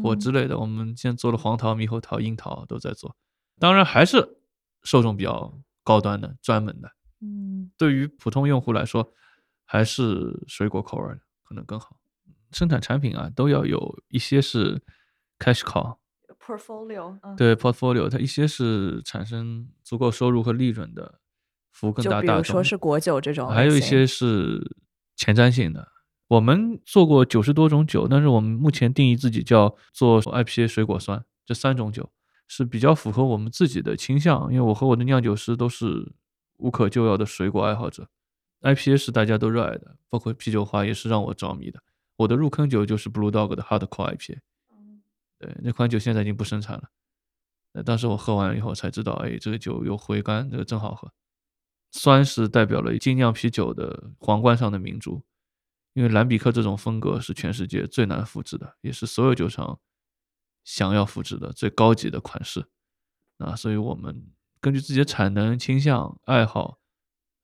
果嗯汁类的。我们现在做了黄桃、猕猴桃、樱桃都在做，当然还是受众比较高端的、专门的。嗯对于普通用户来说，还是水果口味的可能更好。生产产品啊，都要有一些是 cash cow，portfolio，嗯，对 portfolio，它一些是产生足够收入和利润的，服务更就大大众。比如说是果酒这种，还有一些是前瞻性的。我们做过九十多种酒，但是我们目前定义自己叫做 IPA 水果酸，这三种酒是比较符合我们自己的倾向。因为我和我的酿酒师都是无可救药的水果爱好者，IPA 是大家都热爱的，包括啤酒花也是让我着迷的。我的入坑酒就是 Blue Dog 的 Hardcore IPA，对，那款酒现在已经不生产了。呃，当时我喝完以后才知道，哎，这个酒有回甘，这个真好喝。酸是代表了精酿啤酒的皇冠上的明珠，因为兰比克这种风格是全世界最难复制的，也是所有酒厂想要复制的最高级的款式。啊，所以我们根据自己的产能、倾向、爱好、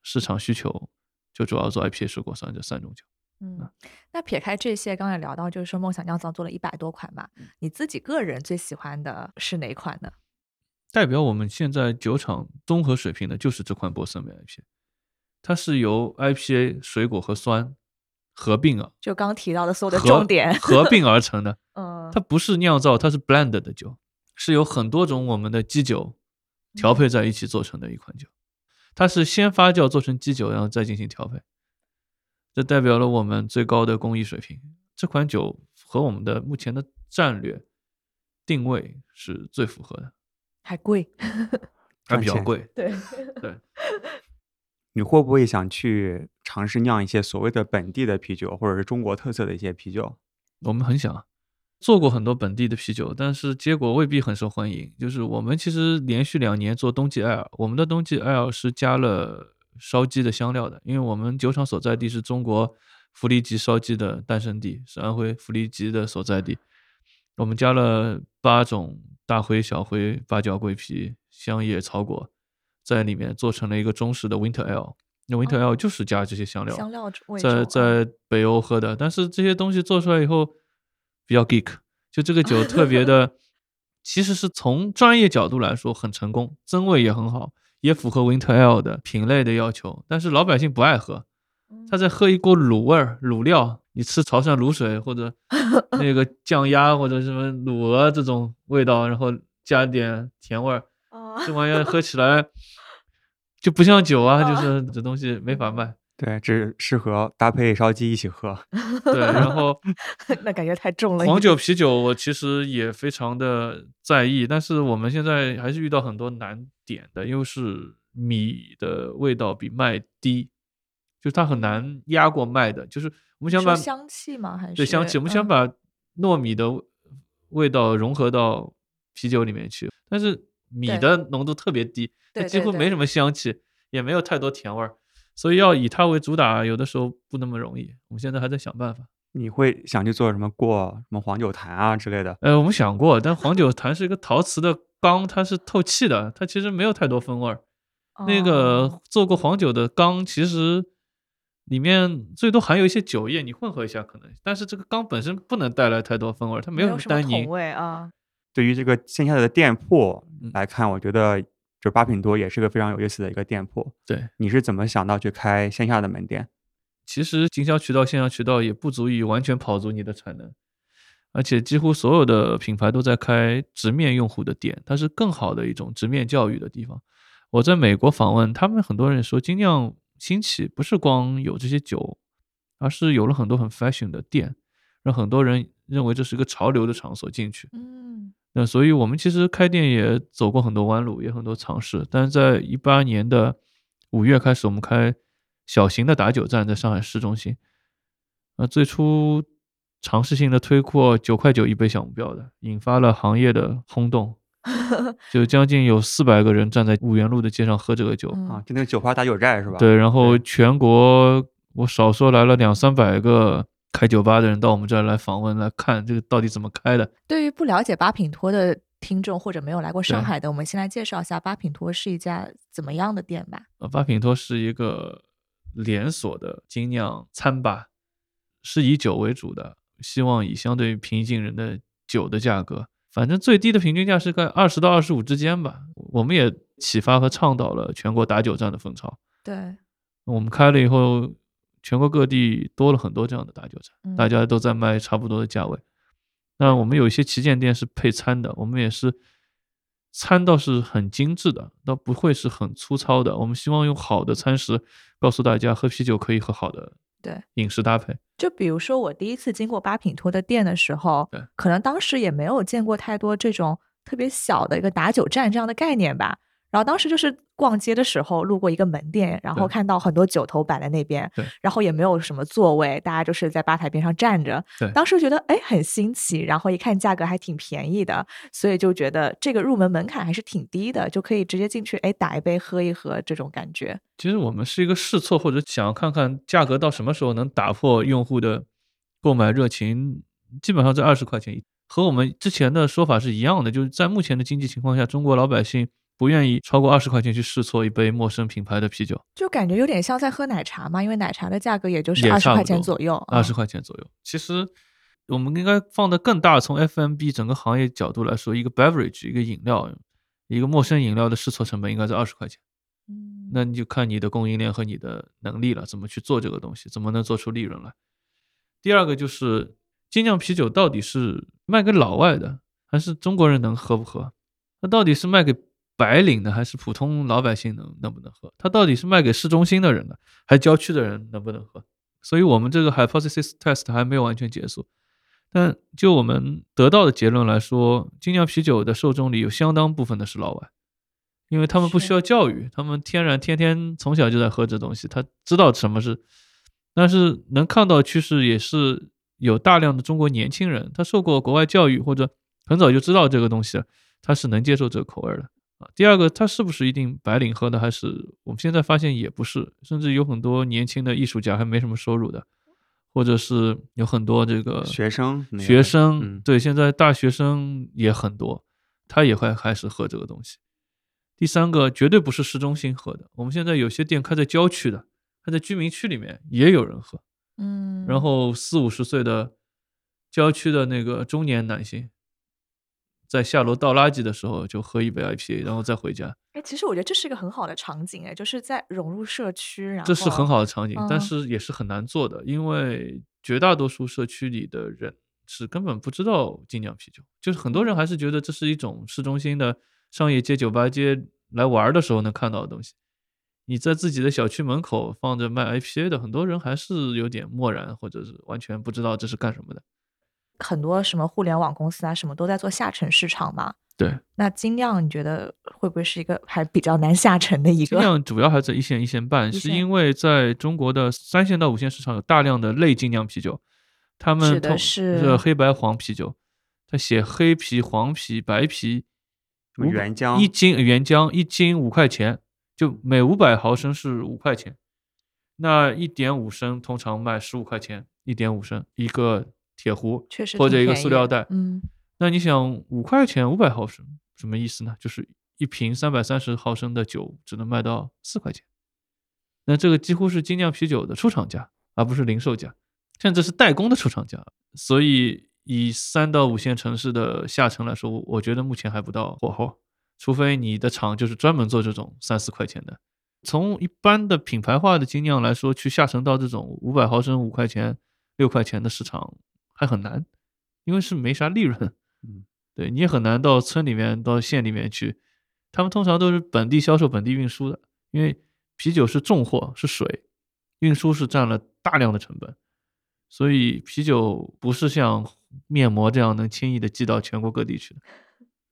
市场需求，就主要做 IPA 水果酸这三种酒。嗯，那撇开这些，刚才聊到就是说梦想酿造做了一百多款嘛，你自己个人最喜欢的是哪款呢？代表我们现在酒厂综合水平的就是这款波森美 IPA，它是由 IPA 水果和酸合并啊，就刚提到的所有的重点，合并而成的。(laughs) 嗯，它不是酿造，它是 blend 的酒，是由很多种我们的基酒调配在一起做成的一款酒。它是先发酵做成基酒，然后再进行调配，这代表了我们最高的工艺水平。这款酒和我们的目前的战略定位是最符合的，还贵，(laughs) 还比较贵。对，对，你会不会想去尝试酿一些所谓的本地的啤酒，或者是中国特色的一些啤酒？我们很想啊做过很多本地的啤酒，但是结果未必很受欢迎。就是我们其实连续两年做冬季艾尔，我们的冬季艾尔是加了烧鸡的香料的，因为我们酒厂所在地是中国弗里吉烧鸡的诞生地，是安徽弗里吉的所在地。我们加了八种大灰、小灰、八角、桂皮、香叶、草果在里面，做成了一个中式的 Winter Ale。那 Winter Ale 就是加这些香料，香料味在在北欧喝的，但是这些东西做出来以后比较 geek，就这个酒特别的，(laughs) 其实是从专业角度来说很成功，增味也很好，也符合 Winter Ale 的品类的要求，但是老百姓不爱喝，他在喝一锅卤味儿、卤料，你吃潮汕卤水或者 (laughs) 那个酱鸭或者什么卤鹅这种味道，然后加点甜味儿，啊这玩意儿喝起 (laughs) 来就不像酒啊，就是这东西没法卖。对，只适合搭配烧鸡一起喝。(laughs) 对，然后那感觉太重了。黄酒、啤酒，我其实也非常的在意，但是我们现在还是遇到很多难点的，因为是米的味道比麦低，就是它很难压过麦的，就是我们想把香气吗？还是对香气，我们想嗯把糯米的味味道融合到啤酒里面去，但是米的浓度特别低，它几乎没什么香气，也没有太多甜味儿，所以要以它为主打，有的时候不那么容易。我们现在还在想办法。你会想去做什么过什么黄酒坛啊之类的？呃，我们想过，但黄酒坛是一个陶瓷的缸，它是透气的，它其实没有太多风味儿。那哦个做过黄酒的缸，其实里面最多含有一些酒液，你混合一下可能，但是这个缸本身不能带来太多风味，它没有什么单宁桶。味啊。对于这个线下的店铺嗯来看，我觉得就八品多也是个非常有意思的一个店铺。对，你是怎么想到去开线下的门店？其实经销渠道、线下渠道也不足以完全跑足你的产能，而且几乎所有的品牌都在开直面用户的店，它是更好的一种直面教育的地方。我在美国访问，他们很多人说精酿兴起不是光有这些酒，而是有了很多很 fashion 的店，让很多人认为这是一个潮流的场所进去。嗯，那所以我们其实开店也走过很多弯路，也很多尝试。但是在一八年的五月开始，我们开小型的打酒站，在上海市中心。呃，最初尝试性的推扩九块九一杯小目标的，引发了行业的轰动，(laughs) 就将近有四百个人站在五原路的街上喝这个酒。嗯啊，就那个酒花打酒寨是吧？对，然后全国我少说来了两三百个开酒吧的人到我们这儿来访问，来看这个到底怎么开的。对于不了解八品托的听众或者没有来过上海的，我们先来介绍一下八品托是一家怎么样的店吧。呃，八品托是一个连锁的精酿餐吧，是以酒为主的，希望以相对平易近人的酒的价格，反正最低的平均价是在二十到二十五之间吧。我们也启发和倡导了全国打酒站的风潮。对，我们开了以后，全国各地多了很多这样的打酒站，大嗯家都在卖差不多的价位。那我们有一些旗舰店是配餐的，我们也是餐倒是很精致的，倒不会是很粗糙的。我们希望用好的餐食告诉大家，喝啤酒可以和好的对饮食搭配。就比如说我第一次经过八品托的店的时候，可能当时也没有见过太多这种特别小的一个打酒站这样的概念吧。然后当时就是逛街的时候路过一个门店，然后看到很多酒头摆在那边，然后也没有什么座位，大家就是在吧台边上站着。对当时觉得哎很新奇，然后一看价格还挺便宜的，所以就觉得这个入门门槛还是挺低的，就可以直接进去哎打一杯喝一喝这种感觉。其实我们是一个试错，或者想要看看价格到什么时候能打破用户的购买热情，基本上在二十块钱一，和我们之前的说法是一样的。就是在目前的经济情况下，中国老百姓不愿意超过二十块钱去试错一杯陌生品牌的啤酒，就感觉有点像在喝奶茶嘛，因为奶茶的价格也就是也二十块钱左右，二十嗯块钱左右。其实我们应该放得更大，从 FMB 整个行业角度来说，一个 beverage 一个饮料，一个陌生饮料的试错成本应该在二十块钱。嗯，那你就看你的供应链和你的能力了，怎么去做这个东西，怎么能做出利润来。第二个就是精酿啤酒到底是卖给老外的，还是中国人能喝不喝？那到底是卖给白领的，还是普通老百姓能能不能喝？它到底是卖给市中心的人呢，还是郊区的人能不能喝？所以我们这个 hypothesis test 还没有完全结束。但就我们得到的结论来说，精酿啤酒的受众里有相当部分的是老外。因为他们不需要教育，他们天然天天从小就在喝这东西，他知道什么是。但是能看到趋势也是有大量的中国年轻人，他受过国外教育或者很早就知道这个东西了，他是能接受这个口味的啊。第二个，他是不是一定白领喝的？还是我们现在发现也不是，甚至有很多年轻的艺术家还没什么收入的，或者是有很多这个学生学生、嗯对，现在大学生也很多，他也会开始喝这个东西。第三个绝对不是市中心喝的，我们现在有些店开在郊区的，开在居民区里面也有人喝。嗯，然后四五十岁的郊区的那个中年男性，在下楼倒垃圾的时候就喝一杯 IPA，然后再回家，哎，其实我觉得这是一个很好的场景，哎，就是在融入社区，然后这是很好的场景，但嗯是也是很难做的，因为绝大多数社区里的人是根本不知道精酿啤酒，就是很多人还是觉得这是一种市中心的商业街、酒吧街来玩儿的时候能看到的东西。你在自己的小区门口放着卖 IPA 的，很多人还是有点漠然，或者是完全不知道这是干什么的。很多什么互联网公司啊，什么都在做下沉市场嘛。对，那精酿你觉得会不会是一个还比较难下沉的一个精个？酿主要还在一线、一线半，线是因为在中国的三线到五线市场有大量的类精酿啤酒，他们指的通是黑白黄啤酒，他写黑啤、黄啤、白啤，什么原浆一斤原浆一斤五块钱，就每五百毫升是五块钱，那一点五升通常卖十五块钱，一点五升一个铁壶，确实或者一个塑料袋，嗯，那你想五块钱五百毫升什么意思呢？就是一瓶三百三十毫升的酒只能卖到四块钱，那这个几乎是精酿啤酒的出厂价，而不是零售价，甚至是代工的出厂价。所以以三到五线城市的下沉来说，我我觉得目前还不到火候，除非你的厂就是专门做这种三四块钱的。从一般的品牌化的精酿来说，去下沉到这种五百毫升五块钱、六块钱的市场还很难，因为是没啥利润。嗯，对你也很难到村里面、到县里面去，他们通常都是本地销售、本地运输的，因为啤酒是重货，是水，运输是占了大量的成本，所以啤酒不是像面膜这样能轻易的寄到全国各地去的，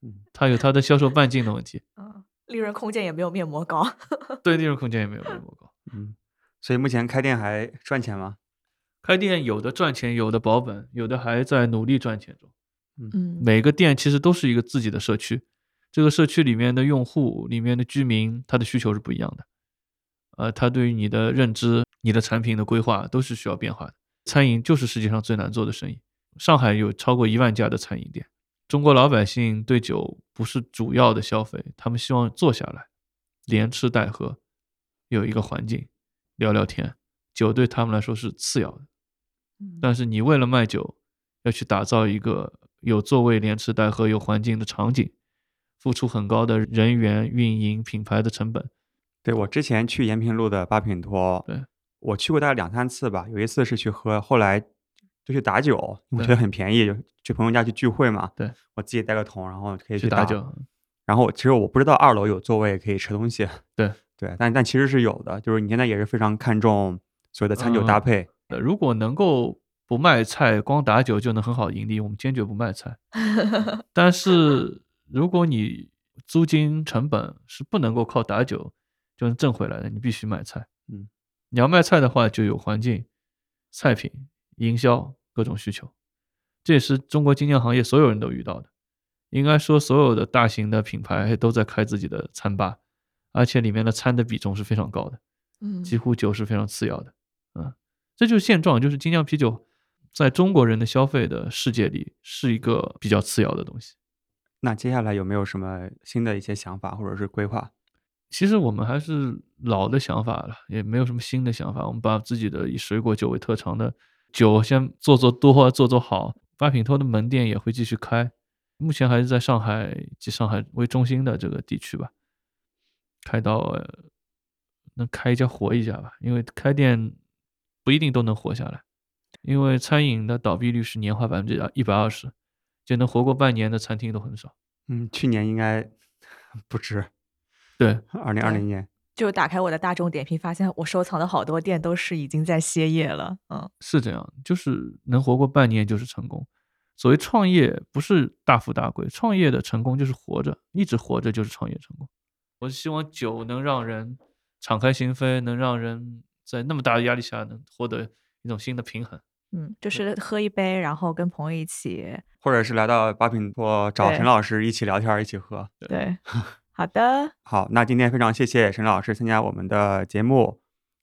嗯，(laughs) 它有它的销售半径的问题，(laughs) 嗯，利润空间也没有面膜高。对利润空间也没有面膜高。嗯，所以目前开店还赚钱吗？开店有的赚钱，有的保本，有的还在努力赚钱中。嗯，每个店其实都是一个自己的社区，这个社区里面的用户、里面的居民，他的需求是不一样的。呃，他对于你的认知、你的产品的规划都是需要变化的。餐饮就是世界上最难做的生意。上海有超过一万家的餐饮店，中国老百姓对酒不是主要的消费，他们希望坐下来，连吃带喝，有一个环境聊聊天，酒对他们来说是次要的。嗯但是你为了卖酒，要去打造一个有座位、连吃带喝、有环境的场景，付出很高的人员、运营、品牌的成本。对我之前去延平路的八品托，对我去过大概两三次吧，有一次是去喝，后来就去打酒，我觉得很便宜，就去朋友家去聚会嘛。对，我自己带个桶，然后可以去打打酒。然后其实我不知道二楼有座位可以吃东西。对对，但但其实是有的，就是你现在也是非常看重所谓的餐酒搭嗯配。呃，如果能够不卖菜，光打酒就能很好盈利，我们坚决不卖菜。(laughs) 但是如果你租金成本是不能够靠打酒就能挣回来的，你必须卖菜。嗯，你要卖菜的话，就有环境、菜品、营销各种需求，这也是中国精酿行业所有人都遇到的。应该说，所有的大型的品牌都在开自己的餐吧，而且里面的餐的比重是非常高的。嗯几乎酒是非常次要的，嗯，这就是现状，就是精酿啤酒在中国人的消费的世界里是一个比较次要的东西。那接下来有没有什么新的一些想法或者是规划？其实我们还是老的想法了，也没有什么新的想法。我们把自己的以水果酒为特长的酒先做做多，做做好。八品托的门店也会继续开，目前还是在上海及上海为中心的这个地区吧，开到呃能开一家活一家吧，因为开店不一定都能活下来，因为餐饮的倒闭率是年化百分之一百二十，就能活过半年的餐厅都很少。嗯，去年应该 (laughs) 不止，对，二零二零年。就打开我的大众点评，发现我收藏的好多店都是已经在歇业了。嗯，是这样，就是能活过半年就是成功。所谓创业不是大富大贵，创业的成功就是活着，一直活着就是创业成功。我希望酒能让人敞开心扉，能让人在那么大的压力下能获得一种新的平衡。嗯，就是喝一杯，然后跟朋友一起，或者是来到八品坡找陈老师一起聊天，一起喝。对，(laughs) 好的，好，那今天非常谢谢陈老师参加我们的节目，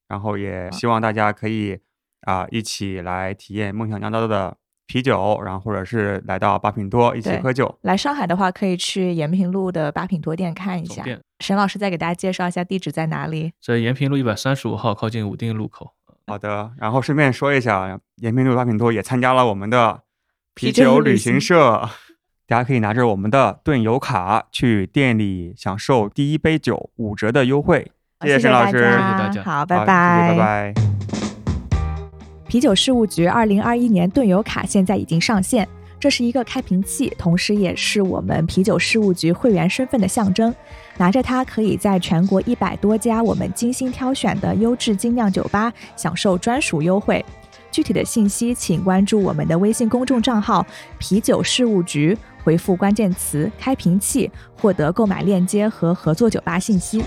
然后也希望大家可以啊、一起来体验梦想酿造的啤酒，然后或者是来到八品多一起喝酒。来上海的话，可以去延平路的八品多店看一下。沈老师再给大家介绍一下地址在哪里。在延平路一百三十五号，靠近武定路口。好的，然后顺便说一下，延平路八品多也参加了我们的啤啤酒酒旅旅行行社，大家可以拿着我们的盾游卡去店里享受第一杯酒五折的优惠。谢谢沈老师，谢谢大家好，拜拜谢谢拜拜。啤酒事务局二零二一年盾游卡现在已经上线，这是一个开瓶器，同时也是我们啤酒事务局会员身份的象征。拿着它，可以在全国一百多家我们精心挑选的优质精酿酒吧享受专属优惠。具体的信息请关注我们的微信公众账号“啤酒事务局”，回复关键词“开瓶器”获得购买链接和合作酒吧信息。